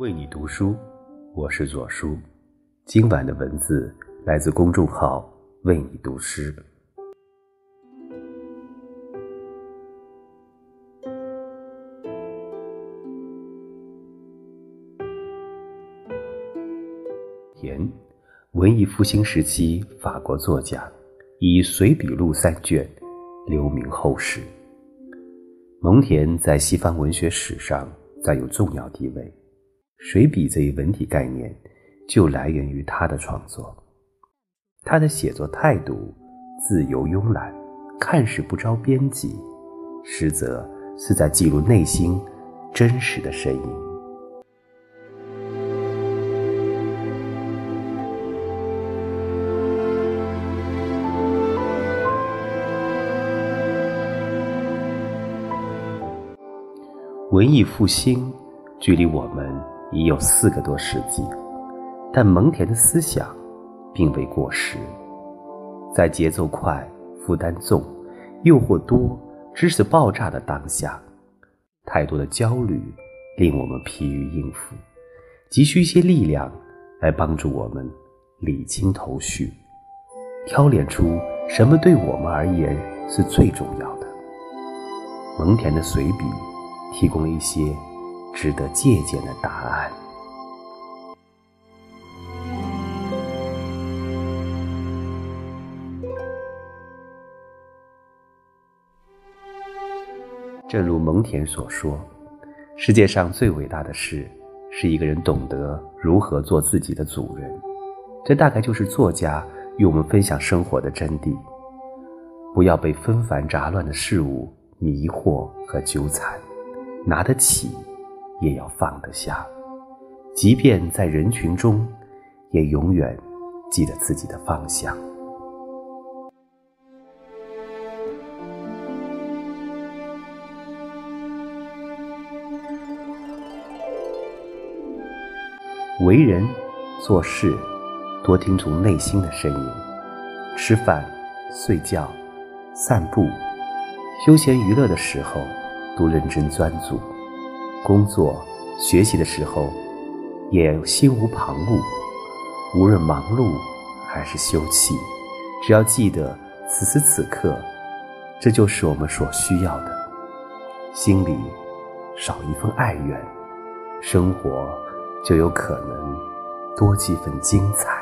为你读书，我是左叔。今晚的文字来自公众号“为你读诗”。田，文艺复兴时期法国作家，以随笔录三卷留名后世。蒙田在西方文学史上占有重要地位。水笔这一文体概念，就来源于他的创作。他的写作态度自由慵懒，看似不着边际，实则是在记录内心真实的身影。文艺复兴距离我们。已有四个多世纪，但蒙恬的思想并未过时。在节奏快、负担重、诱惑多、知识爆炸的当下，太多的焦虑令我们疲于应付，急需一些力量来帮助我们理清头绪，挑拣出什么对我们而言是最重要的。蒙恬的随笔提供了一些。值得借鉴的答案。正如蒙恬所说：“世界上最伟大的事，是一个人懂得如何做自己的主人。”这大概就是作家与我们分享生活的真谛。不要被纷繁杂乱的事物迷惑和纠缠，拿得起。也要放得下，即便在人群中，也永远记得自己的方向。为人做事，多听从内心的声音；吃饭、睡觉、散步、休闲娱乐的时候，都认真专注。工作、学习的时候，也心无旁骛。无论忙碌还是休憩，只要记得此时此刻，这就是我们所需要的。心里少一份哀怨，生活就有可能多几分精彩。